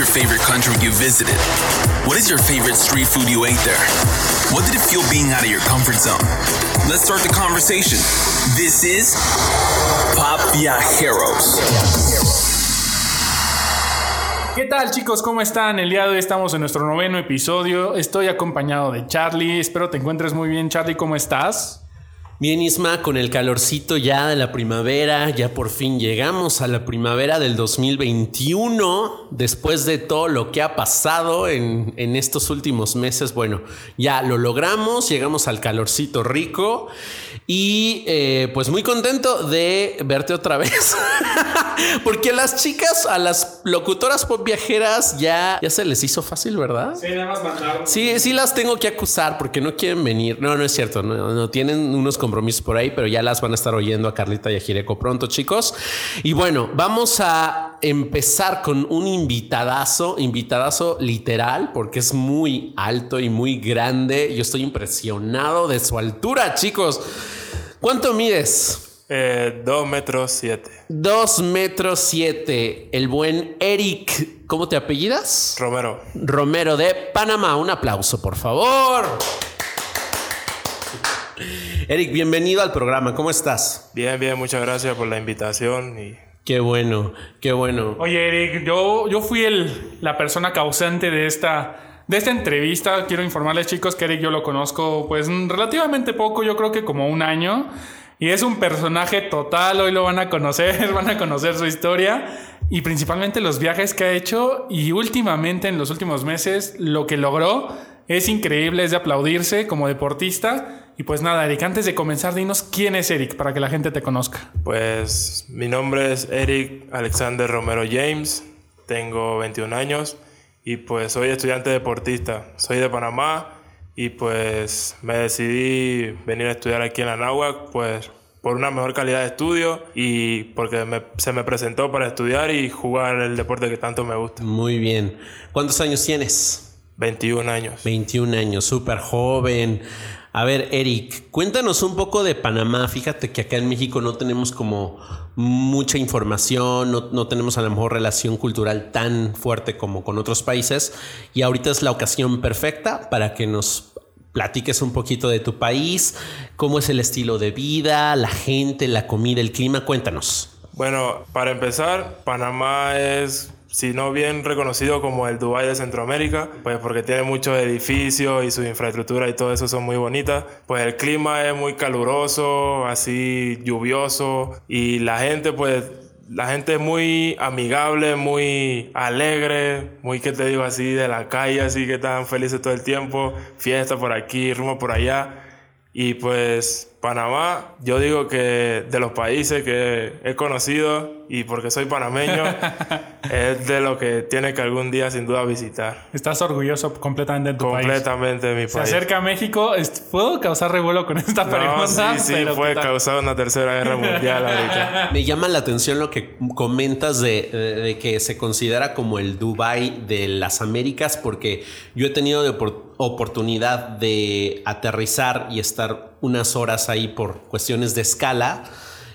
your favorite country you visited? What is your favorite street food you ate there? What did it feel being out of your comfort zone? Let's start the conversation. This is Pop Viajeros. ¿Qué tal chicos? ¿Cómo están? El día de hoy estamos en nuestro noveno episodio. Estoy acompañado de Charlie. Espero te encuentres muy bien. Charlie, ¿cómo estás? Bien, Isma, con el calorcito ya de la primavera, ya por fin llegamos a la primavera del 2021, después de todo lo que ha pasado en, en, estos últimos meses. Bueno, ya lo logramos, llegamos al calorcito rico y eh, pues muy contento de verte otra vez, porque a las chicas, a las locutoras pop viajeras ya, ya se les hizo fácil, ¿verdad? Sí, nada más mandaron. Sí, sí las tengo que acusar porque no quieren venir. No, no es cierto, no, no tienen unos compromisos por ahí, pero ya las van a estar oyendo a Carlita y a Jireco pronto, chicos. Y bueno, vamos a empezar con un invitadazo, invitadazo literal, porque es muy alto y muy grande. Yo estoy impresionado de su altura, chicos. ¿Cuánto mides? Eh, dos metros siete. Dos metros siete. El buen Eric, ¿cómo te apellidas? Romero. Romero de Panamá. Un aplauso, por favor. Eric, bienvenido al programa. ¿Cómo estás? Bien, bien. Muchas gracias por la invitación y Qué bueno, qué bueno. Oye, Eric, yo, yo fui el, la persona causante de esta, de esta entrevista. Quiero informarles, chicos, que Eric yo lo conozco pues relativamente poco, yo creo que como un año. Y es un personaje total, hoy lo van a conocer, van a conocer su historia y principalmente los viajes que ha hecho y últimamente en los últimos meses lo que logró es increíble, es de aplaudirse como deportista. Y pues nada, Eric, antes de comenzar, dinos quién es Eric para que la gente te conozca. Pues mi nombre es Eric Alexander Romero James, tengo 21 años y pues soy estudiante deportista. Soy de Panamá y pues me decidí venir a estudiar aquí en la Náhuac, pues por una mejor calidad de estudio y porque me, se me presentó para estudiar y jugar el deporte que tanto me gusta. Muy bien. ¿Cuántos años tienes? 21 años. 21 años, súper joven. A ver, Eric, cuéntanos un poco de Panamá. Fíjate que acá en México no tenemos como mucha información, no, no, tenemos a lo mejor relación cultural tan fuerte como con otros países. Y ahorita es la ocasión perfecta para que nos platiques un poquito de tu país, cómo es el estilo de vida, la gente, la comida, el clima. Cuéntanos. Bueno, para empezar, Panamá es si no bien reconocido como el Dubai de Centroamérica, pues porque tiene muchos edificios y su infraestructura y todo eso son muy bonitas. Pues el clima es muy caluroso, así lluvioso y la gente pues la gente es muy amigable, muy alegre, muy que te digo así de la calle, así que están felices todo el tiempo, fiesta por aquí, rumbo por allá. Y pues Panamá, yo digo que de los países que he conocido y porque soy panameño, es de lo que tiene que algún día sin duda visitar. ¿Estás orgulloso completamente de tu país? Completamente de mi país. Se acerca a México, ¿puedo causar revuelo con esta no, pregunta? Sí, sí, puede causar una tercera guerra mundial ahorita. Me llama la atención lo que comentas de, de, que se considera como el Dubai de las Américas, porque yo he tenido de oportunidad de aterrizar y estar unas horas ahí por cuestiones de escala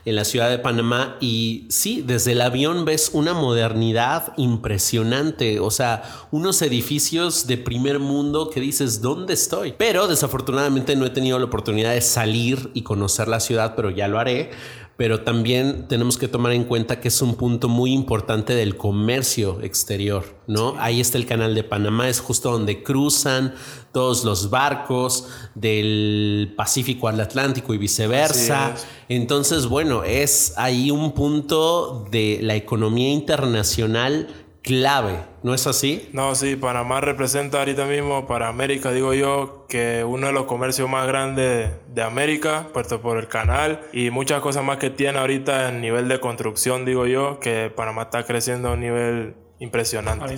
en la ciudad de Panamá. Y sí, desde el avión ves una modernidad impresionante, o sea, unos edificios de primer mundo que dices, ¿dónde estoy? Pero desafortunadamente no he tenido la oportunidad de salir y conocer la ciudad, pero ya lo haré pero también tenemos que tomar en cuenta que es un punto muy importante del comercio exterior, ¿no? Ahí está el canal de Panamá, es justo donde cruzan todos los barcos del Pacífico al Atlántico y viceversa. Entonces, bueno, es ahí un punto de la economía internacional clave, ¿no es así? No, sí, Panamá representa ahorita mismo para América, digo yo, que uno de los comercios más grandes de América, puesto por el canal y muchas cosas más que tiene ahorita en nivel de construcción, digo yo, que Panamá está creciendo a un nivel impresionante.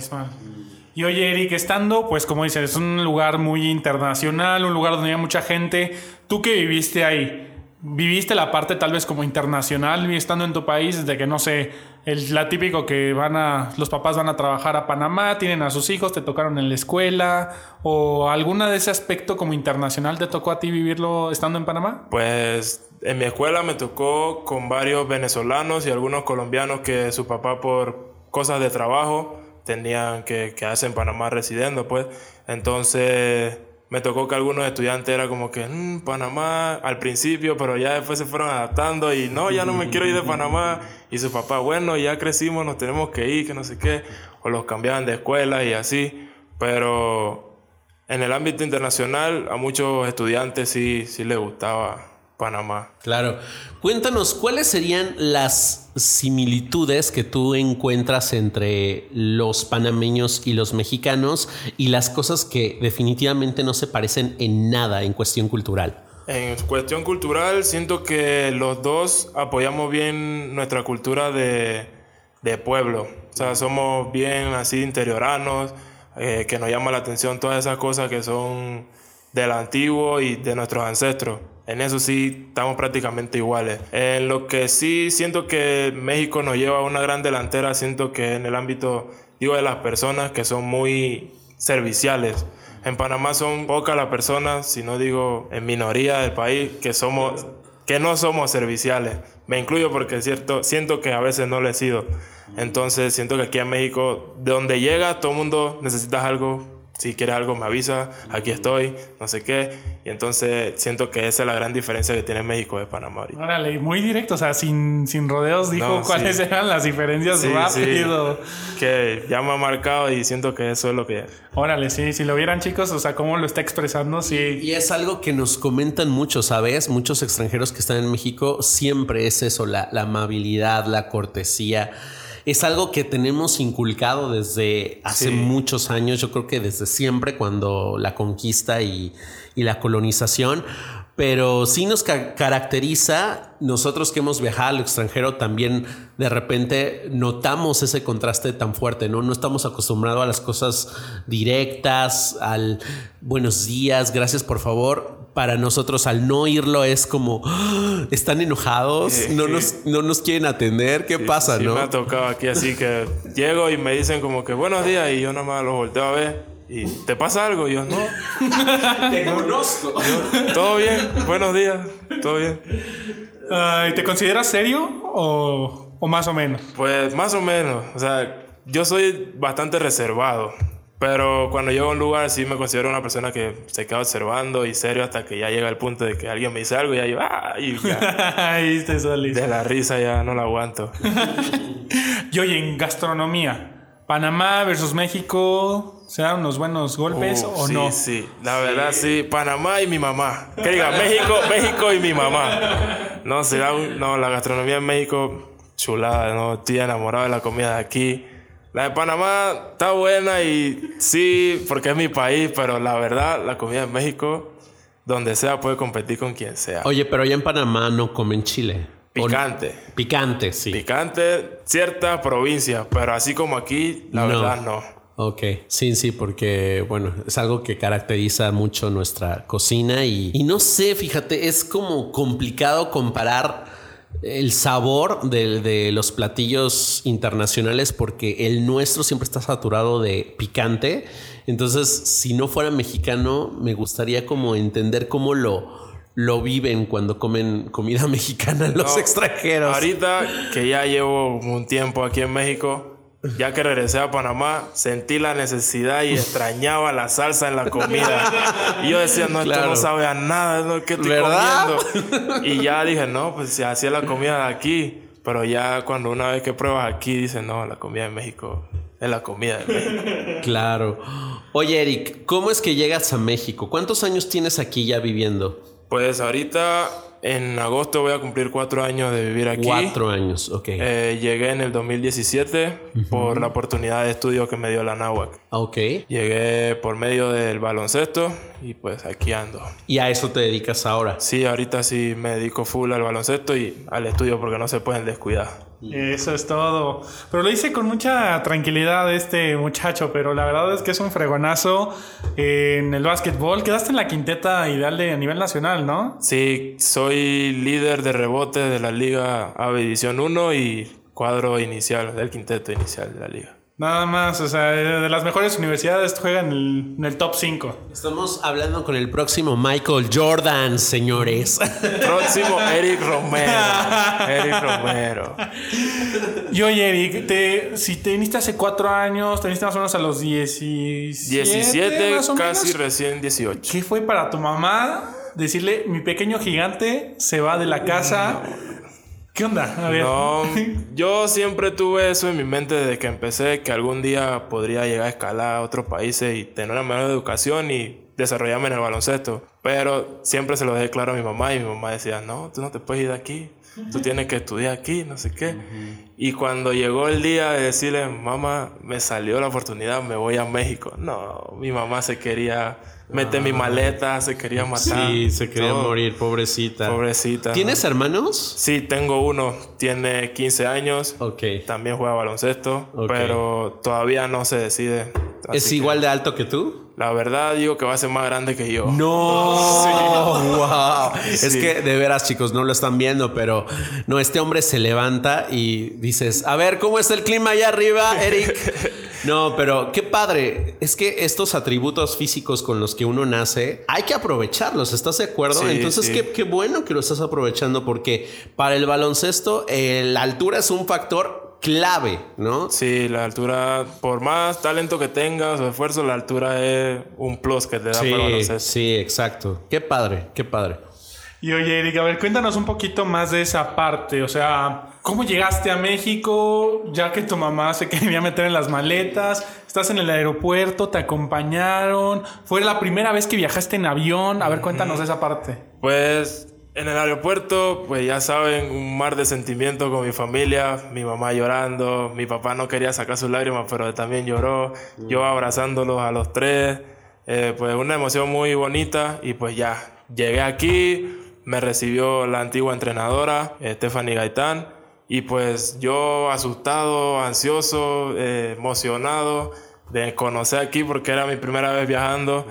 Y oye, Eric, estando, pues como dices, es un lugar muy internacional, un lugar donde hay mucha gente. ¿Tú que viviste ahí? ¿Viviste la parte tal vez como internacional estando en tu país? De que no sé, el, la típico que van a, los papás van a trabajar a Panamá, tienen a sus hijos, te tocaron en la escuela, o alguna de ese aspecto como internacional te tocó a ti vivirlo estando en Panamá? Pues en mi escuela me tocó con varios venezolanos y algunos colombianos que su papá por cosas de trabajo tenían que quedarse en Panamá residiendo, pues. Entonces me tocó que algunos estudiantes era como que, "Mm, Panamá al principio, pero ya después se fueron adaptando y no, ya no me quiero ir de Panamá. Y su papá, bueno, ya crecimos, nos tenemos que ir, que no sé qué. O los cambiaban de escuela y así. Pero en el ámbito internacional a muchos estudiantes sí, sí les gustaba Panamá. Claro. Cuéntanos, ¿cuáles serían las similitudes que tú encuentras entre los panameños y los mexicanos y las cosas que definitivamente no se parecen en nada en cuestión cultural? En cuestión cultural, siento que los dos apoyamos bien nuestra cultura de, de pueblo. O sea, somos bien así interioranos, eh, que nos llama la atención todas esas cosas que son del antiguo y de nuestros ancestros. En eso sí estamos prácticamente iguales. En lo que sí siento que México nos lleva una gran delantera, siento que en el ámbito, digo, de las personas que son muy serviciales. En Panamá son pocas las personas, si no digo en minoría del país, que somos que no somos serviciales. Me incluyo porque es cierto, siento que a veces no lo he sido. Entonces siento que aquí en México, de donde llega, todo el mundo necesitas algo. Si quieres algo, me avisa. Aquí estoy, no sé qué. Y entonces siento que esa es la gran diferencia que tiene México de Panamá ahorita. Órale, muy directo, o sea, sin, sin rodeos dijo No, cuáles sí. eran las diferencias Sí, rápido. sí, que ya me ha marcado y siento que eso es lo que Órale, sí, si lo vieran chicos, o sea, cómo lo está expresando, sí. Y es algo que nos comentan mucho, ¿sabes? Muchos extranjeros que están en México, siempre es eso, la, la amabilidad, la cortesía. Es algo que tenemos inculcado desde hace Sí. muchos años, yo creo que desde siempre, cuando la conquista y, y la colonización. Pero sí nos ca- caracteriza, nosotros que hemos viajado al extranjero también de repente notamos ese contraste tan fuerte, ¿no? No estamos acostumbrados a las cosas directas, al buenos días, gracias por favor. Para nosotros al no oírlo es como, "Ah, están enojados, Sí, no, sí. nos, no nos quieren atender, ¿qué pasa, Sí, no? me ha tocado aquí así que llego y me dicen como que buenos días y yo nada más los volteo a ver y ¿te pasa algo? Y yo no, Te conozco. todo bien, buenos días, todo bien. Ay, ¿Te consideras serio o, o más o menos? Pues más o menos, o sea, yo soy bastante reservado, pero cuando llego a un lugar sí me considero una persona que se queda observando y serio hasta que ya llega el punto de que alguien me dice algo y ya yo, ah, y ya, Ahí de la risa ya no la aguanto. Y oye, en gastronomía, Panamá versus México, ¿se dan unos buenos golpes Uh, o sí, no? Sí, la verdad sí. Panamá y mi mamá. Que diga México, México y mi mamá. No, será un- no, la gastronomía en México, chulada, no, estoy enamorado de la comida de aquí. La de Panamá está buena y sí, porque es mi país, pero la verdad, la comida en México, donde sea, puede competir con quien sea. Oye, pero allá en Panamá no comen chile. O- Picante. Picante, sí. Picante, ciertas provincias, pero así como aquí, la No. verdad no. Ok, sí, sí, porque bueno, es algo que caracteriza mucho nuestra cocina y, y no sé, fíjate, es como complicado comparar el sabor de, de los platillos internacionales porque el nuestro siempre está saturado de picante. Entonces, si no fuera mexicano, me gustaría como entender cómo lo, lo viven cuando comen comida mexicana los No, extranjeros. Ahorita que ya llevo un tiempo aquí en México, ya que regresé a Panamá, sentí la necesidad y extrañaba la salsa en la comida. Y yo decía, no, esto Claro. no sabe a nada, ¿no? ¿qué estoy ¿Verdad? comiendo? Y ya dije, no, pues si es la comida de aquí. Pero ya cuando una vez que pruebas aquí, dices, no, la comida de México es la comida de México. Claro. Oye, Eric, ¿cómo es que llegas a México? ¿Cuántos años tienes aquí ya viviendo? Pues ahorita en agosto voy a cumplir cuatro años de vivir aquí. Cuatro años, ok. Eh, llegué en el 2017 por la oportunidad de estudio que me dio la náhuac. ok. Llegué por medio del baloncesto y pues aquí ando. Y a eso te dedicas ahora. Sí, ahorita sí me dedico full al baloncesto y al estudio porque no se pueden descuidar. Eso es todo. Pero lo hice con mucha tranquilidad este muchacho, pero la verdad es que es un fregonazo en el básquetbol. Quedaste en la quinteta ideal de a nivel nacional, ¿no? Sí, soy líder de rebote de la Liga A División 1 y cuadro inicial, del quinteto inicial de la liga. Nada más, o sea, de las mejores universidades juega en el, en el top 5. Estamos hablando con el próximo Michael Jordan, señores. Próximo Eric Romero. Eric Romero. Y oye, Eric, te, si te viniste hace cuatro años, te viniste más o menos a los 17. 17, más o casi menos. recién 18. ¿Qué fue para tu mamá decirle, mi pequeño gigante se va de la casa? ¿Qué onda? A ver. No, yo siempre tuve eso en mi mente desde que empecé, que algún día podría llegar a escalar a otros países y tener una mejor educación y desarrollarme en el baloncesto. Pero siempre se lo dejé claro a mi mamá y mi mamá decía, no, tú no te puedes ir de aquí, tú tienes que estudiar aquí, no sé qué. Y cuando llegó el día de decirle, mamá, me salió la oportunidad, me voy a México. No, mi mamá se quería meter mi maleta, se quería matar. Sí, se quería morir, pobrecita. Pobrecita. ¿Tienes hermanos? Sí, tengo uno, tiene 15 años. Ok. También juega baloncesto, Ok. pero todavía no se decide. ¿Es igual de alto que tú? la verdad digo que va a ser más grande que yo. No, wow. Es que de veras, chicos, no lo están viendo, pero no, este hombre se levanta y dices, a ver, ¿cómo está el clima allá arriba, Eric? No, pero qué padre. Es que estos atributos físicos con los que uno nace, hay que aprovecharlos, ¿estás de acuerdo? Sí, Entonces, sí. Qué, qué bueno que lo estás aprovechando porque para el baloncesto eh, la altura es un factor clave, ¿no? Sí, la altura, por más talento que tengas o esfuerzo, la altura es un plus que te da Sí, para el baloncesto. sí, exacto. Qué padre, qué padre. Y oye, Eric, a ver, cuéntanos un poquito más de esa parte. O sea, ¿cómo llegaste a México? Ya que tu mamá se quería meter en las maletas, estás en el aeropuerto, te acompañaron. ¿Fue la primera vez que viajaste en avión? A ver, cuéntanos de esa parte. Pues en el aeropuerto, pues ya saben, un mar de sentimientos con mi familia, mi mamá llorando, mi papá no quería sacar sus lágrimas, pero también lloró, yo abrazándolos a los tres, eh, pues una emoción muy bonita y pues ya, llegué aquí, me recibió la antigua entrenadora, eh, Stephanie Gaitán, y pues yo asustado, ansioso, eh, emocionado de conocer aquí porque era mi primera vez viajando.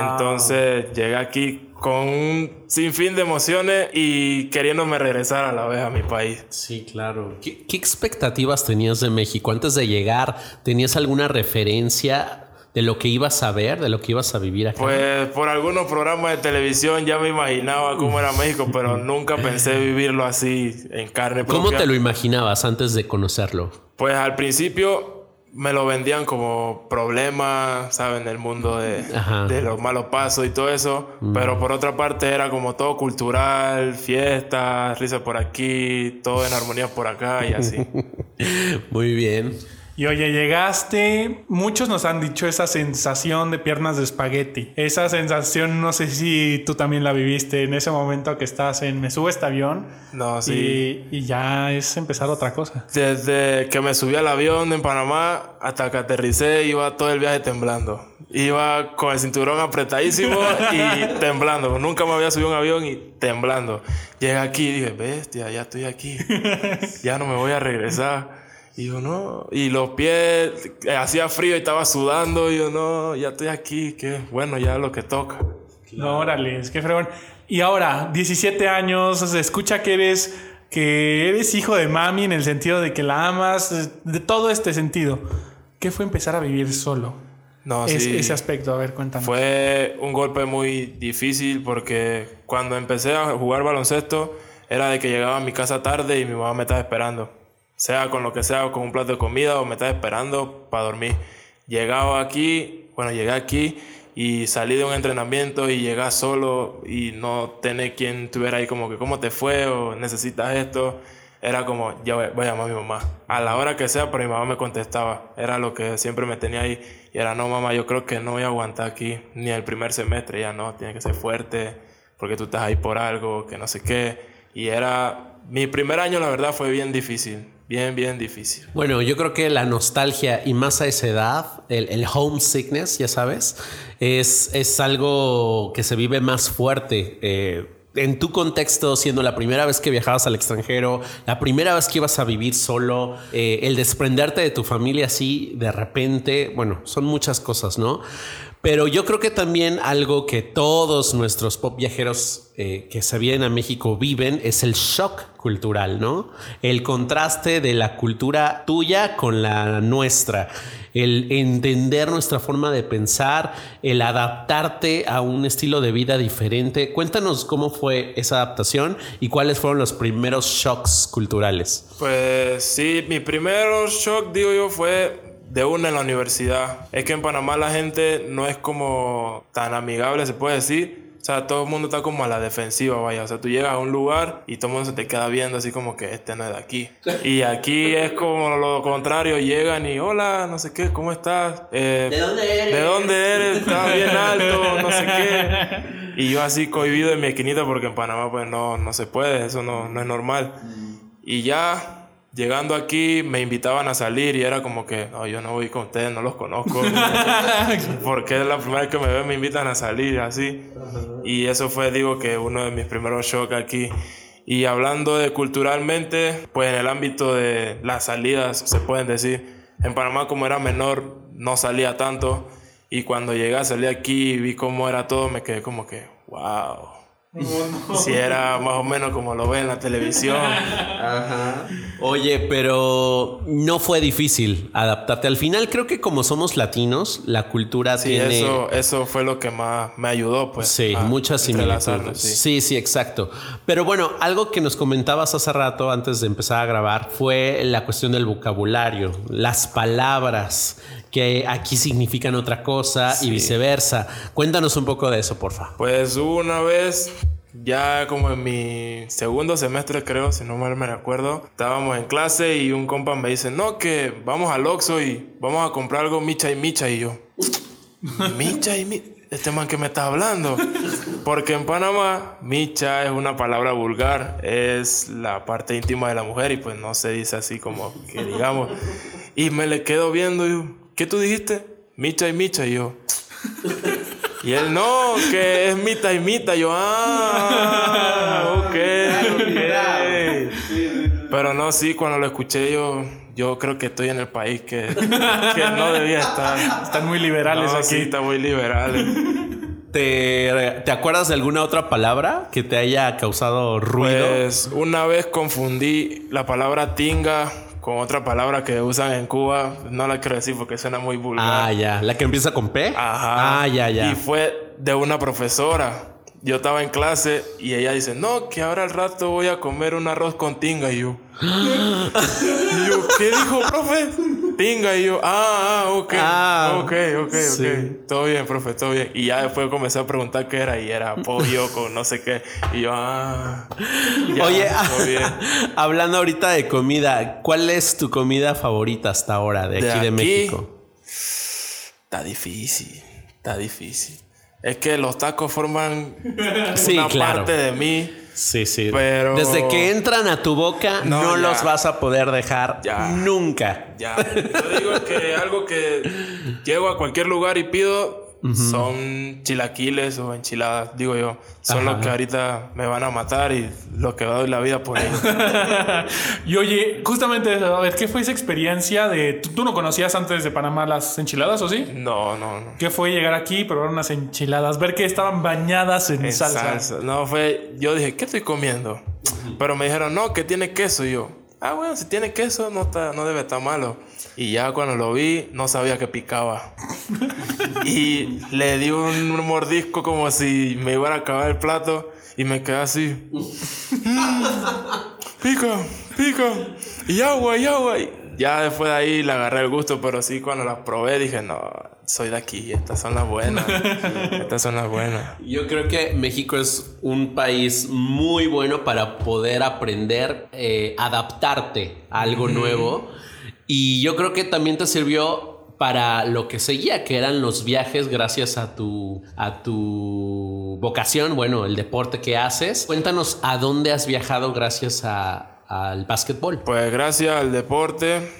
Entonces llegué aquí con un sinfín de emociones y queriéndome regresar a la vez a mi país. Sí, claro. ¿Qué, qué expectativas tenías de México antes de llegar? ¿Tenías alguna referencia de lo que ibas a ver, de lo que ibas a vivir acá? Pues por algunos programas de televisión ya me imaginaba cómo era México, pero nunca pensé vivirlo así en carne propia. ¿Cómo te lo imaginabas antes de conocerlo? Pues al principio me lo vendían como problema, ¿saben? El mundo de, los malos pasos y todo eso. Pero por otra parte era como todo cultural, fiestas, risa por aquí, todo en armonía por acá y así. Muy bien. Y oye, llegaste, muchos nos han dicho esa sensación de piernas de espagueti. Esa sensación, no sé si tú también la viviste en ese momento que estás en, me subo a este avión. No, sí. Y, y ya es empezar otra cosa. Desde que me subí al avión en Panamá hasta que aterricé, iba todo el viaje temblando. Iba con el cinturón apretadísimo y temblando. Nunca me había subido a un avión y temblando. Llegué aquí y dije, bestia, ya estoy aquí. Ya no me voy a regresar. Y yo, no. Y los pies, eh, hacía frío y estaba sudando. Y yo, no, ya estoy aquí. Que bueno, ya lo que toca. No, órale, es que fregón. Y ahora, 17 años, se escucha que eres que eres hijo de mami en el sentido de que la amas, de todo este sentido. ¿Qué fue empezar a vivir solo? No, Es- sí. Ese aspecto, a ver, cuéntanos. Fue un golpe muy difícil porque cuando empecé a jugar baloncesto era de que llegaba a mi casa tarde y mi mamá me estaba esperando. Sea con lo que sea, con un plato de comida o me estaba esperando para dormir. Llegaba aquí, bueno, llegué aquí y salí de un entrenamiento y llegué solo y no tener quien estuviera ahí como que cómo te fue o necesitas esto. Era como, ya voy, a llamar a mi mamá. A la hora que sea, pero mi mamá me contestaba. Era lo que siempre me tenía ahí. Y era, no, mamá, yo creo que no voy a aguantar aquí ni el primer semestre. Ya no, tiene que ser fuerte porque tú estás ahí por algo, que no sé qué. Y era, mi primer año, la verdad, fue bien difícil. Bien, bien difícil. Bueno, yo creo que la nostalgia y más a esa edad, el, el homesickness, ya sabes, es, es algo que se vive más fuerte. eh, en tu contexto, siendo la primera vez que viajabas al extranjero, la primera vez que ibas a vivir solo, eh, el desprenderte de tu familia así de repente, bueno, son muchas cosas, ¿no? Pero yo creo que también algo que todos nuestros pop viajeros eh, que se vienen a México viven es el shock cultural, ¿no? El contraste de la cultura tuya con la nuestra, el entender nuestra forma de pensar, el adaptarte a un estilo de vida diferente. Cuéntanos cómo fue esa adaptación y cuáles fueron los primeros shocks culturales. Pues sí, mi primer shock, digo yo, fue de una en la universidad. Es que en Panamá la gente no es como tan amigable, se puede decir. O sea, todo el mundo está como a la defensiva, vaya. O sea, tú llegas a un lugar y todo el mundo se te queda viendo así como que este no es de aquí. Y aquí es como lo contrario, llegan y hola, no sé qué, ¿cómo estás? Eh, ¿De dónde eres? ¿De dónde eres? Estás bien alto, no sé qué. Y yo así cohibido en mi esquinita porque en Panamá pues no, no se puede, eso no, no es normal. Y ya llegando aquí me invitaban a salir y era como que, no, yo no voy con ustedes, no los conozco. Porque es la primera vez que me ven, me invitan a salir así. Y eso fue, digo, que uno de mis primeros shocks aquí. Y hablando de culturalmente, pues en el ámbito de las salidas, se pueden decir, en Panamá como era menor, no salía tanto. Y cuando llegué a salir aquí y vi cómo era todo, me quedé como que, wow si era más o menos como lo ve en la televisión. Ajá. Oye, pero no fue difícil adaptarte. Al final creo que como somos latinos, la cultura sí, tiene... Eso, eso fue lo que más me ayudó, pues. Sí, muchas similitudes. Sí. sí, sí, exacto. Pero bueno, algo que nos comentabas hace rato antes de empezar a grabar fue la cuestión del vocabulario, las palabras que aquí significan otra cosa y viceversa. Cuéntanos un poco de eso, porfa. Pues una vez, ya como en mi segundo semestre creo, si no mal me recuerdo, estábamos en clase y un compa me dice, no, que vamos al Oxxo y vamos a comprar algo micha y micha y yo, micha y micha. Este man que me está hablando. Porque en Panamá, micha es una palabra vulgar, es la parte íntima de la mujer y pues no se dice así como que digamos. Y me le quedo viendo y ¿qué tú dijiste? Micha y Micha. Y yo, y él, no, que es Mita y Mita. Y yo, ah, ok, Pero no, sí, cuando lo escuché yo, yo creo que estoy en el país que, que no debía estar. Están muy liberales aquí. Sí, están muy liberales. ¿Te, ¿Te, acuerdas de alguna otra palabra que te haya causado ruido? Pues una vez confundí la palabra tinga con otra palabra que usan en Cuba. No la quiero decir porque suena muy vulgar. Ah, ya. ¿La que empieza con P? Ajá. Ah, ya, ya. Y fue de una profesora. Yo estaba en clase y ella dice, no, que ahora al rato voy a comer un arroz con tinga. Y yo, y yo ¿qué dijo, profe? Tinga y yo, ah, ah, ok, ah, ok, ok, ok. Todo bien, profe, todo bien. Y ya después comencé a preguntar qué era y era pollo con no sé qué. Y yo, ah. Oye, hablando ahorita de comida, ¿cuál es tu comida favorita hasta ahora de, aquí de México? Está difícil, está difícil. Es que los tacos forman una parte de mí Sí, sí. Pero... Desde que entran a tu boca, no, los vas a poder dejar nunca. Ya. Yo digo que algo que llego a cualquier lugar y pido son chilaquiles o enchiladas, digo yo. Son los que ahorita me van a matar y lo que doy la vida por ellos. y oye, justamente, a ver, ¿qué fue esa experiencia de... ¿tú, no conocías antes de Panamá las enchiladas o sí? No, no, no. ¿Qué fue llegar aquí, probar unas enchiladas, ver que estaban bañadas en, salsa? No, fue... Yo dije, ¿qué estoy comiendo? Pero me dijeron, no, que tiene queso. Y yo, ah, bueno, si tiene queso no, está, no debe estar malo. Y ya cuando lo vi, no sabía que picaba. y le di un mordisco como si me iba a acabar el plato y me quedé así. pica, pica. Y agua, y agua. Y ya después de ahí le agarré el gusto, pero sí cuando las probé dije, no, soy de aquí, estas son las buenas. estas son las buenas. Yo creo que México es un país muy bueno para poder aprender, eh, adaptarte a algo nuevo. Y yo creo que también te sirvió para lo que seguía, que eran los viajes gracias a tu, a tu vocación, bueno, el deporte que haces. Cuéntanos a dónde has viajado gracias al básquetbol. Pues gracias al deporte,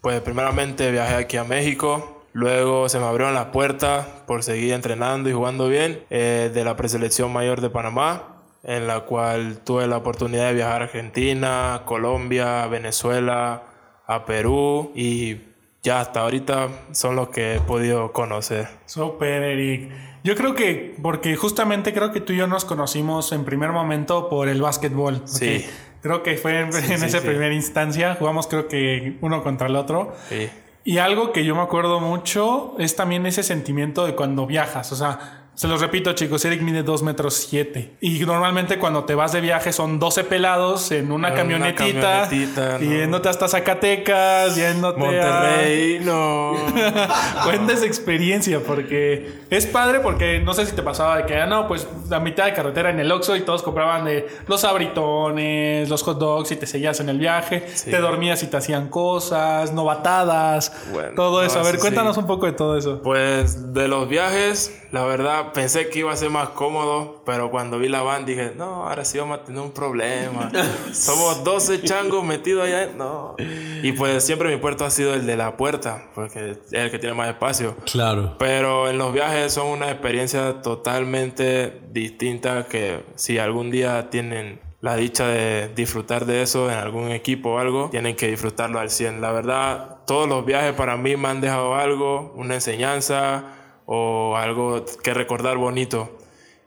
pues primeramente viajé aquí a México, luego se me abrieron las puertas por seguir entrenando y jugando bien eh, de la preselección mayor de Panamá, en la cual tuve la oportunidad de viajar a Argentina, Colombia, Venezuela, a Perú y ya hasta ahorita son los que he podido conocer. Super, Eric. Yo creo que, porque justamente creo que tú y yo nos conocimos en primer momento por el básquetbol. Sí. Creo que fue en, Sí, en sí, esa sí. primera instancia. Jugamos creo que uno contra el otro. Sí. Y algo que yo me acuerdo mucho es también ese sentimiento de cuando viajas. O sea, se los repito, chicos, Eric mide 2 metros 7. Y normalmente cuando te vas de viaje son 12 pelados en una En una camionetita, camionetita, y no. yéndote hasta Zacatecas, yéndote a... Monterrey, no. Cuenta esa experiencia porque es padre porque no sé si te pasaba de que, ah, no, pues la mitad de carretera en el Oxxo y todos compraban de los abritones, los hot dogs y te seguías en el viaje, Sí. te dormías y te hacían cosas, novatadas, Bueno, todo eso. no, a ver, cuéntanos sí. un poco de todo eso. Pues de los viajes, la verdad pensé que iba a ser más cómodo, pero cuando vi la van dije, no, ahora sí vamos a tener un problema. Somos 12 changos metidos allá. No. Y pues siempre mi puerto ha sido el de la puerta, porque es el que tiene más espacio. Claro. Pero en los viajes son una experiencia totalmente distinta que si algún día tienen la dicha de disfrutar de eso en algún equipo o algo, tienen que disfrutarlo al 100. La verdad, todos los viajes para mí me han dejado algo, una enseñanza o algo que recordar bonito.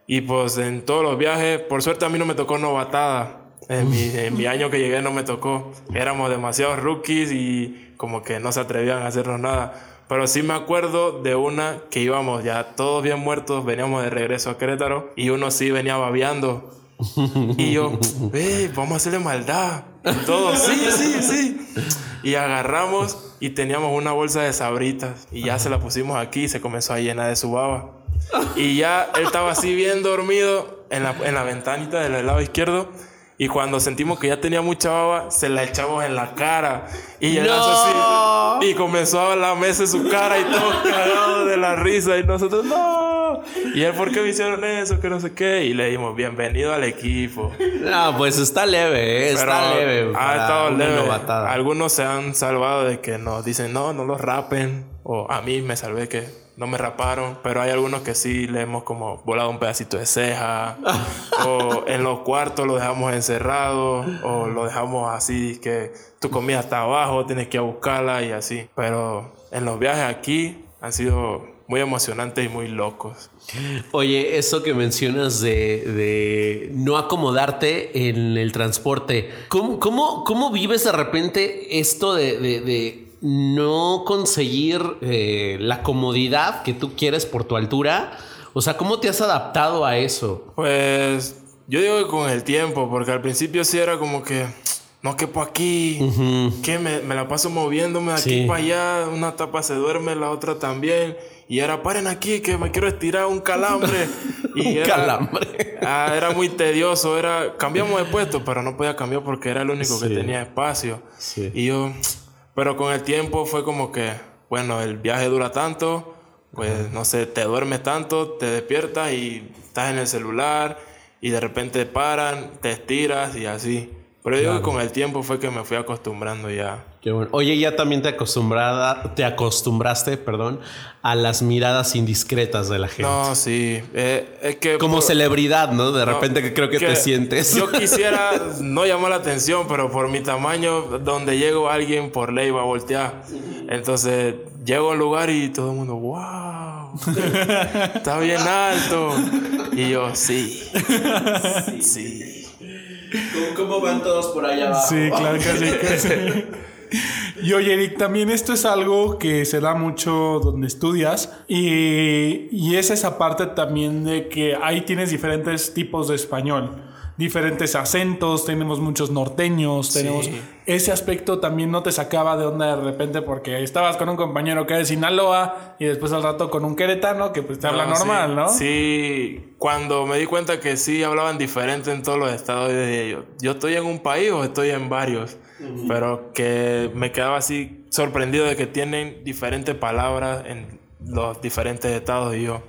Y pues en todos los viajes, por suerte a mí no me tocó novatada. En mi, en mi año que llegué no me tocó. Éramos demasiados rookies y como que no se atrevían a hacernos nada. Pero sí me acuerdo de una que íbamos ya todos bien muertos, veníamos de regreso a Querétaro y uno sí venía babeando. Y yo, ve, vamos a hacerle maldad. Y todos, sí, sí, sí. Y agarramos y teníamos una bolsa de sabritas y ya se la pusimos aquí y se comenzó a llenar de su baba. Y ya él estaba así bien dormido en la, en la ventanita del lado izquierdo. Y cuando sentimos que ya tenía mucha baba, se la echamos en la cara. Y él así. Y comenzó a lamerse su cara y todos cagados de la risa. Y nosotros, no. Y él, ¿por qué me hicieron eso? Que no sé qué. Y le dijimos, bienvenido al equipo. No, pues está leve, eh, está Pero leve. Ha estado leve. novatada. Algunos se han salvado de que nos dicen, no, no los rapen. O a mí me salvé que no me raparon. Pero hay algunos que sí le hemos como volado un pedacito de ceja. o en los cuartos lo dejamos encerrado. O lo dejamos así que tu comida está abajo, tienes que ir a buscarla y así. Pero en los viajes aquí han sido muy emocionantes y muy locos. Oye, eso que mencionas de, de no acomodarte en el transporte, ¿cómo, cómo, cómo vives de repente esto de, de- no conseguir eh, la comodidad que tú quieres por tu altura? O sea, ¿cómo te has adaptado a eso? Pues yo digo que con el tiempo, porque al principio sí era como que no quepo aquí, que me, me la paso moviéndome de aquí para allá, una tapa se duerme, la otra también. Y era, paren aquí, que me quiero estirar un calambre. Y Un era, calambre. Ah, era muy tedioso, era, cambiamos de puesto, pero no podía cambiar porque era el único que tenía espacio. Sí. Y yo, pero con el tiempo fue como que, bueno, el viaje dura tanto, pues no sé, te duermes tanto, te despiertas y estás en el celular y de repente paran, te estiras y así. Pero yo digo que con el tiempo fue que me fui acostumbrando ya. Qué bueno. Oye, ya también te acostumbrada, te acostumbraste, perdón, a las miradas indiscretas de la gente. No, sí, eh, es que... Como por- celebridad, ¿no? De No, repente que creo que, te sientes. Yo quisiera no llamar la atención, pero por mi tamaño, donde llego alguien por ley va a voltear. Entonces, llego al lugar y todo el mundo, wow, está bien alto. Y yo, sí, sí. ¿Cómo van todos por allá abajo? Sí, claro que sí. Y oye, Eric, también esto es algo que se da mucho donde estudias y, y es esa parte también de que ahí tienes diferentes tipos de español, diferentes acentos, tenemos muchos norteños, tenemos... Ese aspecto también no te sacaba de onda de repente porque estabas con un compañero que es de Sinaloa y después al rato con un queretano que pues te habla No, normal, sí. ¿no? Sí, cuando me di cuenta que sí hablaban diferente en todos los estados, yo dije, yo, ¿yo estoy en un país o estoy en varios. Pero que me quedaba así sorprendido de que tienen diferentes palabras en los diferentes estados y yo.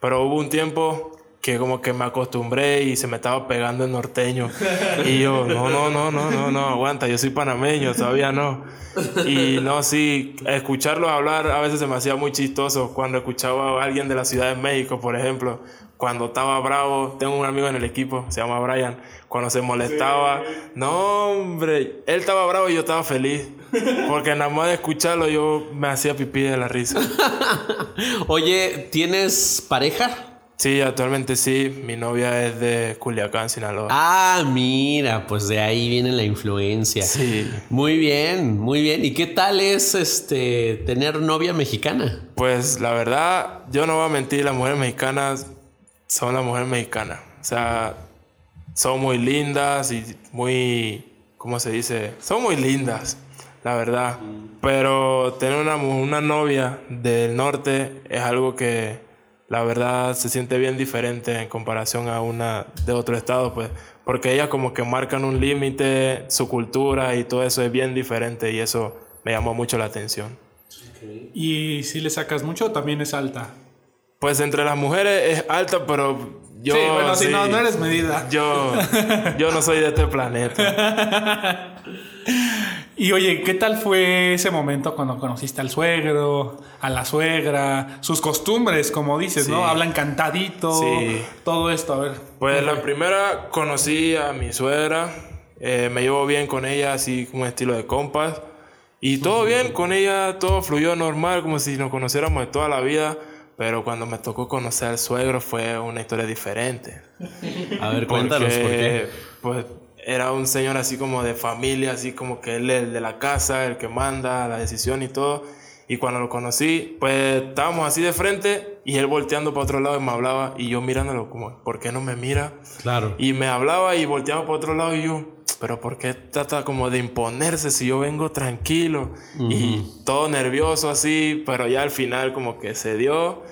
Pero hubo un tiempo que como que me acostumbré y se me estaba pegando el norteño. Y yo, no, no, no, no, no, no, aguanta, yo soy panameño, todavía no. Y no, sí, escucharlos hablar a veces se me hacía muy chistoso cuando escuchaba a alguien de la Ciudad de México, por ejemplo, cuando estaba bravo, tengo un amigo en el equipo, se llama Brian, cuando se molestaba, no hombre, él estaba bravo y yo estaba feliz, porque nada más de escucharlo yo me hacía pipí de la risa. Oye, ¿tienes pareja? Sí, actualmente sí, mi novia es de Culiacán, Sinaloa. Ah, mira, pues de ahí viene la influencia. Sí. Muy bien, muy bien. ¿Y qué tal es este tener novia mexicana? Pues la verdad, yo no voy a mentir, las mujeres mexicanas son las mujeres mexicanas. O sea, son muy lindas y muy, ¿cómo se dice? Son muy lindas, la verdad. Pero tener una, una novia del norte es algo que la verdad se siente bien diferente en comparación a una de otro estado, pues, porque ellas como que marcan un límite, su cultura y todo eso es bien diferente y eso me llamó mucho la atención. ¿Y si le sacas mucho también es alta? Pues entre las mujeres es alta, pero yo... sí, bueno, si no, no eres medida. Yo, yo no soy de este planeta. Y oye, ¿qué tal fue ese momento cuando conociste al suegro, a la suegra, sus costumbres, como dices, ¿no? Hablan cantadito, Sí. todo esto, a ver. Pues la primera conocí a mi suegra, eh, me llevo bien con ella, así como estilo de compas. Y todo bien con ella, todo fluyó normal, como si nos conociéramos de toda la vida. Pero cuando me tocó conocer al suegro fue una historia diferente. A ver, cuéntanos por qué. Pues era un señor así como de familia, así como que él es el de la casa, el que manda la decisión y todo. Y cuando lo conocí, pues estábamos así de frente y él volteando para otro lado y me hablaba y yo mirándolo como, ¿por qué no me mira? Claro. Y me hablaba y volteaba para otro lado y yo, pero ¿por qué trata como de imponerse si yo vengo tranquilo? Y todo nervioso así, pero ya al final como que se dio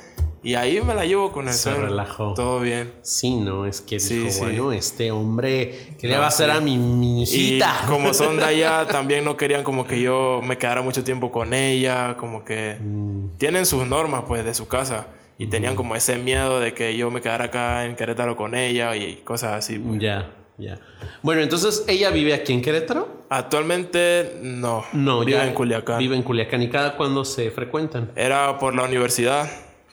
y ahí me la llevo con el Se relajó. Todo bien. Sí, no, es que Sí, dijo, sí. bueno, este hombre, ¿qué le No, va a hacer sí. a mi, mi Y hijita? como son de allá, también no querían como que yo me quedara mucho tiempo con ella, como que Mm. tienen sus normas pues de su casa y tenían como ese miedo de que yo me quedara acá en Querétaro con ella y cosas así. pues. Ya, ya. Bueno, entonces, ¿ella vive aquí en Querétaro? Actualmente no, No, vive ya en Culiacán. Vive en Culiacán. ¿Y cada cuándo se frecuentan? Era por la universidad.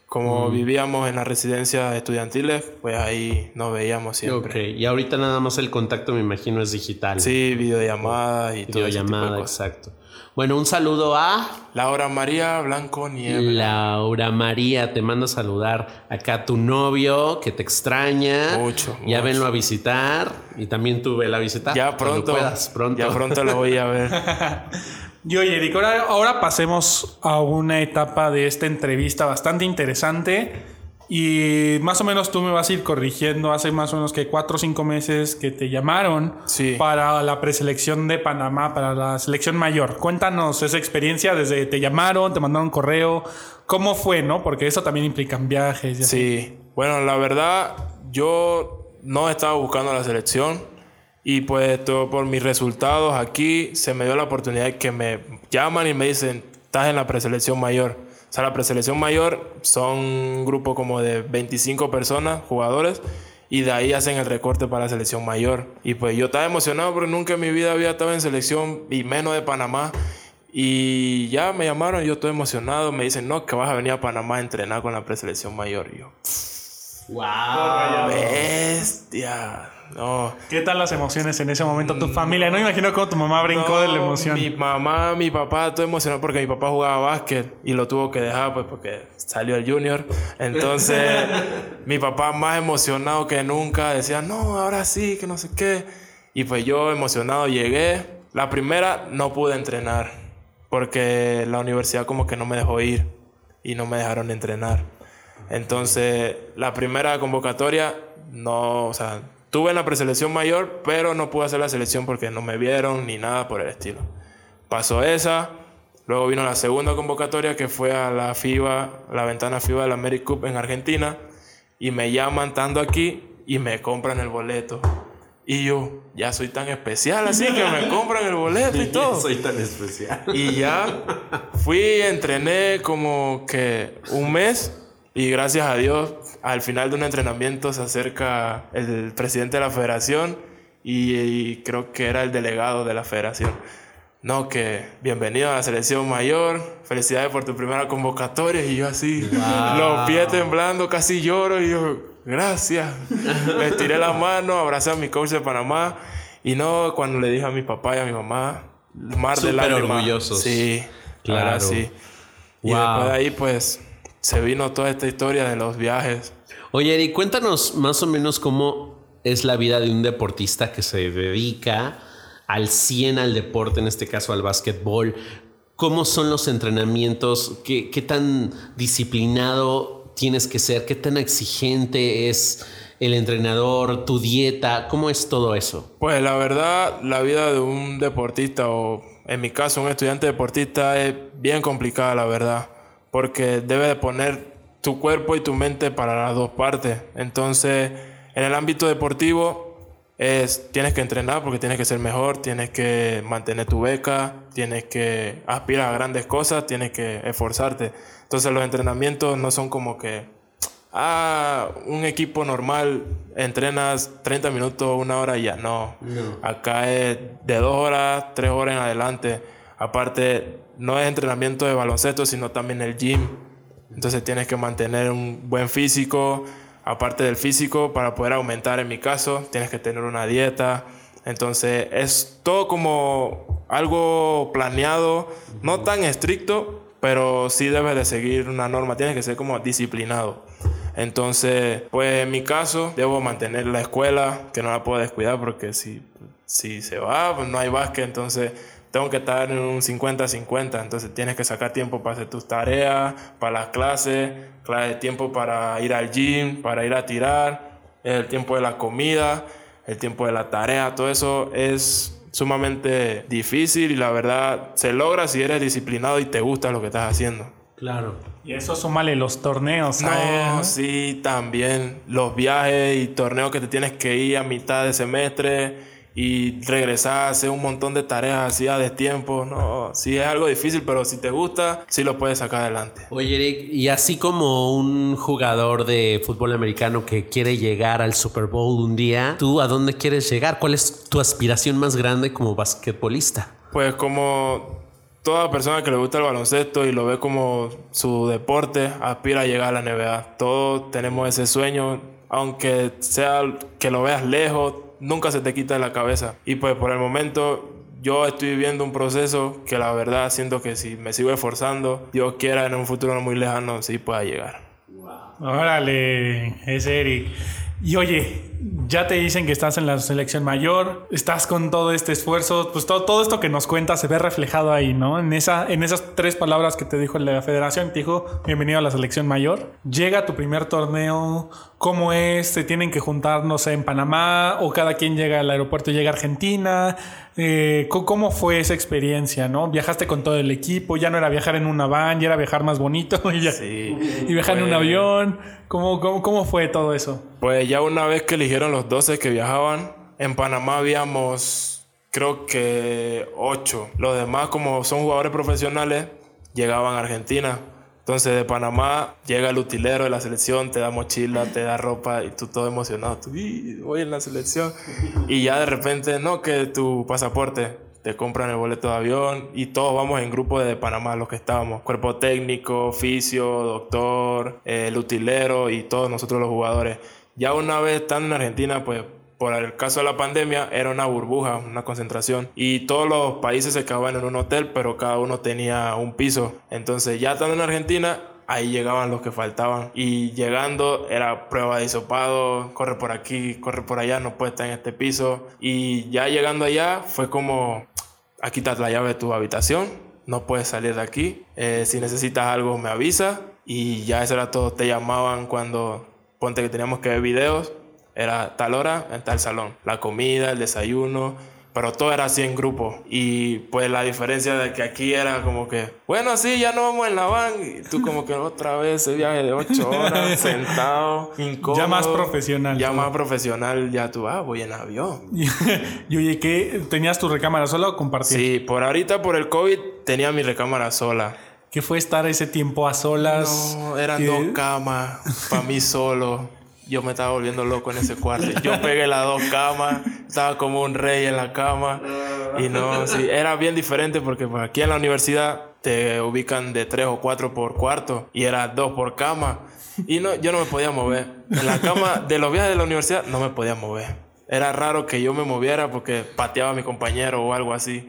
Como Mm. vivíamos en las residencias estudiantiles, pues ahí nos veíamos siempre. Y ahorita nada más el contacto me imagino es digital. Sí, videollamadas y todo Videollamada, exacto. Bueno, un saludo a Laura María Blanco Niebla. Laura María. Te mando a saludar acá a tu novio que te extraña. Mucho, Ya mucho. venlo a visitar. Y también tú vela a visitar. Ya pronto, puedas, pronto. Ya pronto lo voy a ver. Y oye, Eric, ahora, ahora pasemos a una etapa de esta entrevista bastante interesante. Y más o menos tú me vas a ir corrigiendo. Hace más o menos que cuatro o cinco meses que te llamaron Sí. para la preselección de Panamá, para la selección mayor. Cuéntanos esa experiencia desde te llamaron, te mandaron correo. ¿Cómo fue, no? Porque eso también implican viajes. y así. Sí, bueno, la verdad, yo no estaba buscando la selección y pues todo por mis resultados aquí se me dio la oportunidad que me llaman y me dicen, estás en la preselección mayor. O sea, la preselección mayor son un grupo como de 25 personas, jugadores, y de ahí hacen el recorte para la selección mayor. Y pues yo estaba emocionado porque nunca en mi vida había estado en selección y menos de Panamá. Y ya me llamaron, yo estoy emocionado, me dicen, no, que vas a venir a Panamá a entrenar con la preselección mayor. Y yo, ¡Wow! bestia. No. ¿Qué tal las emociones en ese momento? Tu familia, no me imagino cómo tu mamá brincó de la emoción. Mi mamá, mi papá, estoy emocionado porque mi papá jugaba básquet y lo tuvo que dejar pues porque salió el junior. Entonces, mi papá más emocionado que nunca decía, no, ahora sí, que no sé qué. Y pues yo emocionado llegué. La primera no pude entrenar porque la universidad como que no me dejó ir y no me dejaron entrenar. Entonces, la primera convocatoria, no, o sea, tuve en la preselección mayor, pero no pude hacer la selección porque no me vieron ni nada por el estilo. Pasó esa, luego vino la segunda convocatoria que fue a la FIBA, la ventana FIBA de la AmeriCup en Argentina, y me llaman estando aquí y me compran el boleto. Y yo, ya soy tan especial así que me compran el boleto y todo. Soy tan especial. Y ya fui, entrené como que un mes y gracias a Dios al final de un entrenamiento se acerca el presidente de la federación y, y creo que era el delegado de la federación. No, que bienvenido a la selección mayor, felicidades por tu primera convocatoria y yo así, los pies temblando, casi lloro y yo, gracias. Le tiré la mano, abracé a mi coach de Panamá. Y no, cuando le dije a mi papá y a mi mamá, mar de lágrimas. orgullosos. Sí, Claro. claro. sí. Y Wow. después de ahí, pues, se vino toda esta historia de los viajes. Oye, Eric, cuéntanos más o menos cómo es la vida de un deportista que se dedica al 100 al deporte, en este caso al básquetbol. ¿Cómo son los entrenamientos? ¿Qué, qué tan disciplinado tienes que ser? ¿Qué tan exigente es el entrenador, tu dieta? ¿Cómo es todo eso? Pues la verdad, la vida de un deportista o en mi caso un estudiante deportista es bien complicada, la verdad, porque debe de poner tu cuerpo y tu mente para las dos partes. Entonces, en el ámbito deportivo es tienes que entrenar porque tienes que ser mejor, tienes que mantener tu beca, tienes que aspirar a grandes cosas, tienes que esforzarte. Entonces, los entrenamientos no son como que Ah, un equipo normal, entrenas 30 minutos, una hora y ya. No. Acá es de dos horas, tres horas en adelante. Aparte, no es entrenamiento de baloncesto, sino también el gym. Entonces tienes que mantener un buen físico. Aparte del físico, para poder aumentar en mi caso, tienes que tener una dieta. Entonces es todo como algo planeado, no tan estricto, pero sí debes de seguir una norma. Tienes que ser como disciplinado. Entonces, pues en mi caso, debo mantener la escuela, que no la puedo descuidar porque si, si se va, pues no hay básquet, entonces tengo que estar en un 50-50, entonces tienes que sacar tiempo para hacer tus tareas, para las clases, clase- tiempo para ir al gym, para ir a tirar, el tiempo de la comida, el tiempo de la tarea, todo eso es sumamente difícil y la verdad se logra si eres disciplinado y te gusta lo que estás haciendo. Claro. Y eso súmale los torneos. No, ¿sabes? sí, también los viajes y torneos que te tienes que ir a mitad de semestre y regresar a hacer un montón de tareas así a destiempo. No, sí es algo difícil, pero si te gusta, sí lo puedes sacar adelante. Oye, Eric, y así como un jugador de fútbol americano que quiere llegar al Super Bowl un día, ¿tú a dónde quieres llegar? ¿Cuál es tu aspiración más grande como basquetbolista? Pues como toda persona que le gusta el baloncesto y lo ve como su deporte, aspira a llegar a la NBA. Todos tenemos ese sueño, aunque sea que lo veas lejos, nunca se te quita de la cabeza. Y pues por el momento yo estoy viviendo un proceso que la verdad siento que si me sigo esforzando, Dios quiera en un futuro no muy lejano, sí pueda llegar. Órale, es Eric. Y oye, ya te dicen que estás en la selección mayor, estás con todo este esfuerzo, pues todo, todo esto que nos cuentas se ve reflejado ahí, ¿no? En, esa, en esas tres palabras que te dijo la federación, te dijo, bienvenido a la selección mayor. Llega tu primer torneo, ¿cómo es? ¿Se tienen que juntar, no sé, en Panamá? ¿O cada quien llega al aeropuerto y llega a Argentina? Eh, ¿cómo- ¿Cómo fue esa experiencia, no? ¿Viajaste con todo el equipo? ¿Ya no era viajar en una van? ¿Ya era viajar más bonito? y, ya- Sí. y viajar en un avión. ¿Cómo, cómo, ¿Cómo fue todo eso? Pues ya una vez que eligieron los 12 que viajaban, en Panamá habíamos creo que 8. Los demás, como son jugadores profesionales, llegaban a Argentina. Entonces de Panamá llega el utilero de la selección, te da mochila, te da ropa y tú todo emocionado. Tú, "Y, voy en la selección. Y ya de repente, no, que tu pasaporte, te compran el boleto de avión y todos vamos en grupo de Panamá, los que estábamos. Cuerpo técnico, oficio, doctor, el utilero y todos nosotros los jugadores. Ya una vez estando en Argentina, pues por el caso de la pandemia era una burbuja, una concentración. Y todos los países se quedaban en un hotel, pero cada uno tenía un piso. Entonces ya estando en Argentina, ahí llegaban los que faltaban. Y llegando era prueba de hisopado, corre por aquí, corre por allá, no puede estar en este piso. Y ya llegando allá fue como, aquí está la llave de tu habitación, no puedes salir de aquí. Eh, si necesitas algo me avisa. Y ya eso era todo. Te llamaban cuando, ponte que teníamos que ver videos, era tal hora en tal salón. La comida, el desayuno, pero todo era así en grupo. Y pues la diferencia de que aquí era como que, bueno, sí, ya no vamos en la van. Y tú como que otra vez ese viaje de ocho horas, sentado, incómodo. Ya más profesional. Ya más profesional, ya tú, ah, voy en avión. y oye, ¿qué? ¿Tenías tu recámara sola o compartir? Sí, por ahorita, por el COVID, tenía mi recámara sola. ¿Qué fue estar ese tiempo a solas? No, eran ¿Qué? dos camas para mí solo. Yo me estaba volviendo loco en ese cuarto. Yo pegué las dos camas, estaba como un rey en la cama. Y no, sí, era bien diferente porque pues, aquí en la universidad te ubican de tres o cuatro por cuarto y era dos por cama. Y no, yo no me podía mover. En la cama de los viajes de la universidad no me podía mover. Era raro que yo me moviera porque pateaba a mi compañero o algo así.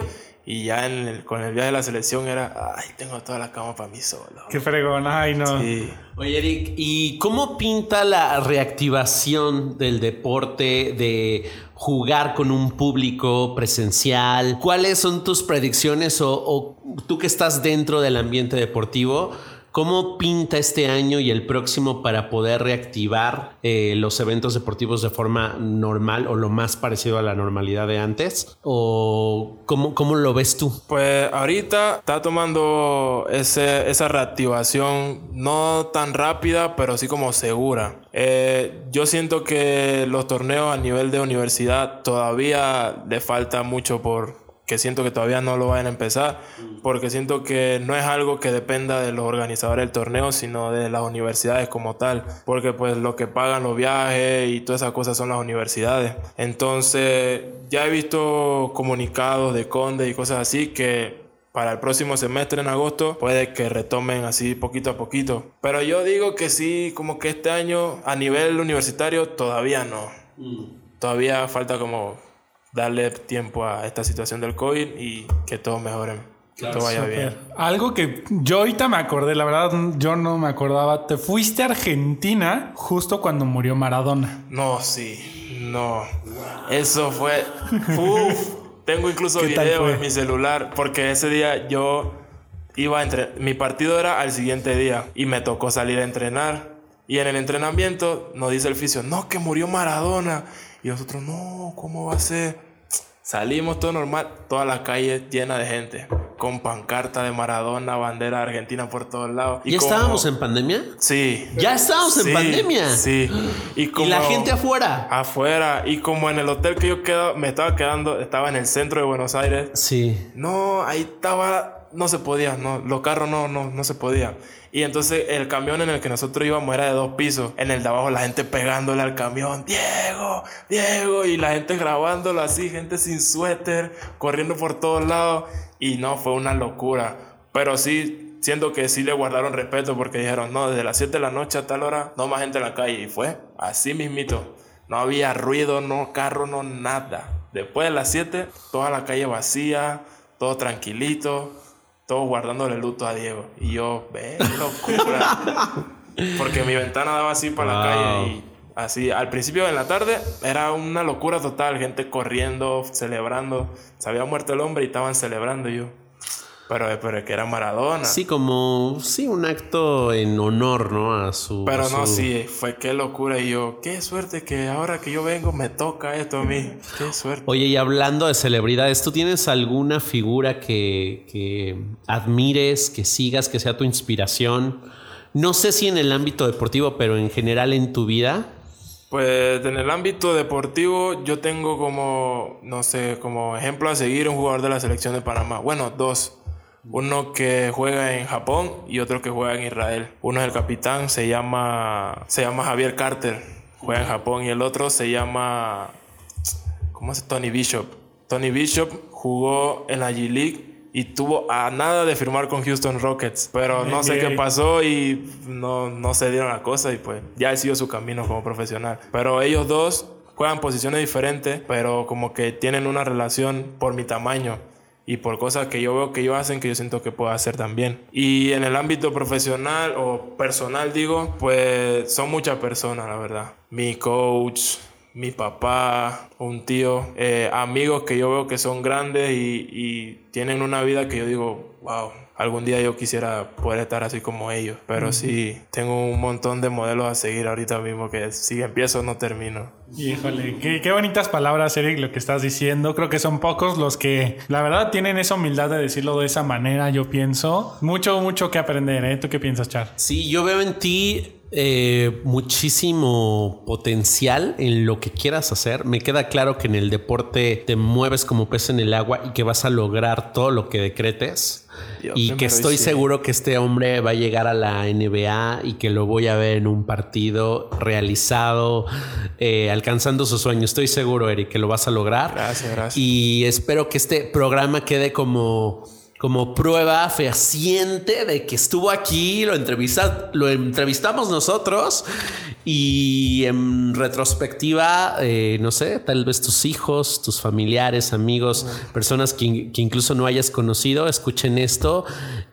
Y ya en el- con el viaje de la selección era, ay, tengo toda la cama para mí solo. Qué fregón, ay no. Sí. Oye, Eric, ¿y cómo pinta la reactivación del deporte, de jugar con un público presencial? ¿Cuáles son tus predicciones o, o tú que estás dentro del ambiente deportivo? ¿Cómo pinta este año y el próximo para poder reactivar eh, los eventos deportivos de forma normal o lo más parecido a la normalidad de antes? ¿O cómo, cómo lo ves tú? Pues ahorita está tomando esa reactivación no tan rápida, pero sí como segura. Eh, yo siento que los torneos a nivel de universidad todavía le falta mucho por que siento que todavía no lo van a empezar, porque siento que no es algo que dependa de los organizadores del torneo, sino de las universidades como tal, porque pues lo que pagan los viajes y todas esas cosas son las universidades. Entonces, ya he visto comunicados de Conde y cosas así que para el próximo semestre en agosto puede que retomen así poquito a poquito. Pero yo digo que sí, como que este año a nivel universitario todavía no. Todavía falta como darle tiempo a esta situación del COVID y que todo mejore, que todo vaya bien. Algo que yo ahorita me acordé, la verdad yo no me acordaba. Te fuiste a Argentina justo cuando murió Maradona. No, sí, no. Eso fue... Uf, tengo incluso ¿Qué tal video en mi celular porque ese día yo iba a entre... Mi partido era al siguiente día y me tocó salir a entrenar. Y en el entrenamiento nos dice el fisio, no, que murió Maradona. Y nosotros, no, ¿cómo va a ser? Salimos todo normal, toda la calle llena de gente, con pancarta de Maradona, bandera de argentina por todos lados. ¿Ya como- estábamos en pandemia? Sí. ¿Ya estábamos en pandemia? Sí. Y, Y como la gente afuera. afuera. Y como en el hotel que yo quedo, me estaba quedando, estaba en el centro de Buenos Aires. Sí. No, ahí estaba, no se podía, no, los carros no, no, no se podía. Y entonces el camión en el que nosotros íbamos era de dos pisos. En el de abajo la gente pegándole al camión, Diego, Diego, y la gente grabándolo así, gente sin suéter, corriendo por todos lados. Y no, fue una locura. Pero sí, siento que sí le guardaron respeto porque dijeron, no, desde las 7 de la noche a tal hora, no más gente en la calle. Y fue así mismito. No había ruido, no carro, no nada. Después de las 7, toda la calle vacía, todo tranquilito, todos guardándole luto a Diego. Y yo, ve, locura. Porque mi ventana daba así para la calle y así. Al principio de la tarde era una locura total, gente corriendo, celebrando. Se había muerto el hombre y estaban celebrando y yo. Pero, pero es que era Maradona. Sí, como, sí, un acto en honor, ¿no? A su... Pero a no, su- sí, fue qué locura. Y yo, qué suerte que ahora que yo vengo me toca esto a mí. Qué suerte. Oye, y hablando de celebridades, ¿tú tienes alguna figura que, que admires, que sigas, que sea tu inspiración? No sé si en el ámbito deportivo, pero en general en tu vida. Pues en el ámbito deportivo yo tengo como, no sé, como ejemplo a seguir un jugador de la selección de Panamá. Bueno, dos. Uno que juega en Japón y otro que juega en Israel. Uno es el capitán, se llama, se llama Javier Carter, juega en Japón y el otro se llama, ¿cómo se Tony Bishop. Tony Bishop jugó en la G League y tuvo a nada de firmar con Houston Rockets, pero no sé qué pasó y no, no se dieron la cosa y pues ya él siguió su camino como profesional. Pero ellos dos juegan posiciones diferentes, pero como que tienen una relación por mi tamaño y por cosas que yo veo que ellos hacen que yo siento que puedo hacer también. Y en el ámbito profesional o personal digo, pues son muchas personas, la verdad. Mi coach, mi papá, un tío, eh, amigos que yo veo que son grandes y, y tienen una vida que yo digo, wow, algún día yo quisiera poder estar así como ellos. Pero sí, tengo un montón de modelos a seguir ahorita mismo que si empiezo no termino. Híjole, qué, qué bonitas palabras, Eric, lo que estás diciendo. Creo que son pocos los que, la verdad, tienen esa humildad de decirlo de esa manera, yo pienso. Mucho, mucho que aprender, ¿eh? ¿Tú qué piensas, Char? Sí, yo veo en ti eh, muchísimo potencial en lo que quieras hacer. Me queda claro que en el deporte te mueves como pez en el agua y que vas a lograr todo lo que decretes. Y que estoy seguro que este hombre va a llegar a la NBA y que lo voy a ver en un partido realizado, eh, alcanzando su sueño. Estoy seguro, Eric, que lo vas a lograr. Gracias, gracias. Y espero que este programa quede como como prueba fehaciente de que estuvo aquí, lo, entrevista, lo entrevistamos nosotros y en retrospectiva, eh, no sé, tal vez tus hijos, tus familiares, amigos, personas que, incluso no hayas conocido, escuchen esto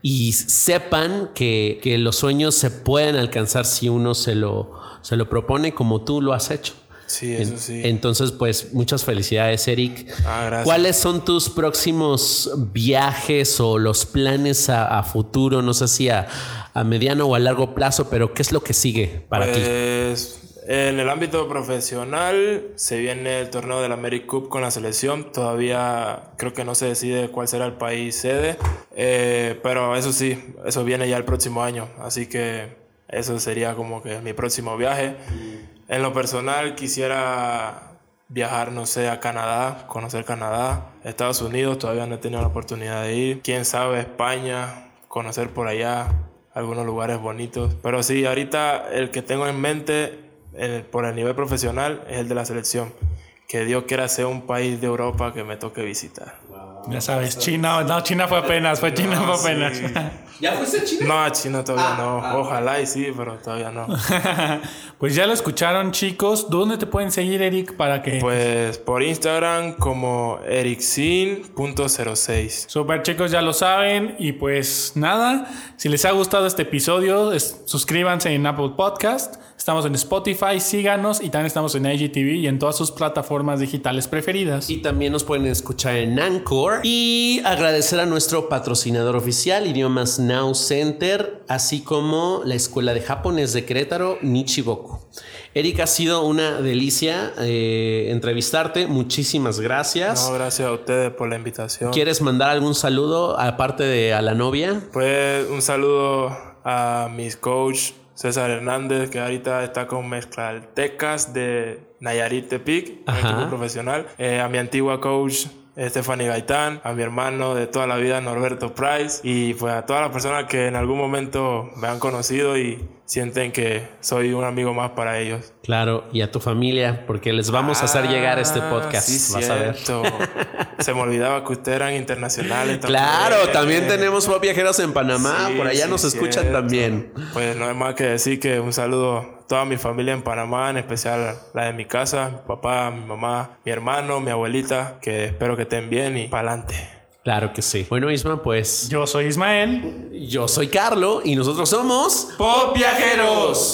y sepan que, que los sueños se pueden alcanzar si uno se lo, se lo propone como tú lo has hecho. Sí, eso sí. Entonces, pues muchas felicidades, Eric. Ah, gracias. ¿Cuáles son tus próximos viajes o los planes a, a futuro? No sé si a, a, mediano o a largo plazo, pero ¿qué es lo que sigue para pues, ti? En el ámbito profesional se viene el torneo de la Cup con la selección. Todavía creo que no se decide cuál será el país sede, eh, pero eso sí, eso viene ya el próximo año. Así que eso sería como que mi próximo viaje. En lo personal quisiera viajar, no sé, a Canadá, conocer Canadá, Estados Unidos, todavía no he tenido la oportunidad de ir. Quién sabe, España, conocer por allá algunos lugares bonitos. Pero sí, ahorita el que tengo en mente el, por el nivel profesional es el de la selección. Que Dios quiera ser un país de Europa que me toque visitar. Ya sabes, China, no, China fue apenas, fue China No, fue apenas. sí. ¿Ya fuiste a China? No, a China todavía Ah, no. ah, Ojalá y sí, pero todavía no. pues ya lo escucharon, chicos. ¿Dónde te pueden seguir, Eric, para que... Pues por Instagram como ericsin.06. Super chicos, ya lo saben. Y pues nada, si les ha gustado este episodio, es- suscríbanse en Apple Podcast. Estamos en Spotify, síganos y también estamos en IGTV y en todas sus plataformas digitales preferidas. Y también nos pueden escuchar en Anchor. Y agradecer a nuestro patrocinador oficial, Idiomas Now Center, así como la Escuela de Japonés de Querétaro, Nichiboku. Eric, ha sido una delicia eh, entrevistarte. Muchísimas gracias. No, gracias a ustedes por la invitación. ¿Quieres mandar algún saludo aparte de a la novia? Pues un saludo a mis coach César Hernández, que ahorita está con Mezclaltecas de Nayarit Tepic, equipo profesional. Eh, a mi antigua coach Stephanie Gaitán, a mi hermano de toda la vida Norberto Price y pues a todas las personas que en algún momento me han conocido y sienten que soy un amigo más para ellos. Claro, y a tu familia, porque les vamos a hacer llegar este Ah, podcast. Sí, vas a ver. cierto. Se me olvidaba que ustedes eran internacionales. Claro, también tenemos Viajeros en Panamá, Sí, por allá sí, nos escuchan cierto. también. Pues no hay más que decir que un saludo a toda mi familia en Panamá, en especial la de mi casa, mi papá, mi mamá, mi hermano, mi abuelita, que espero que estén bien y para adelante. Claro que sí. Bueno, Isma, pues Yo soy Ismael. yo soy Carlo y nosotros somos ¡Pop Viajeros!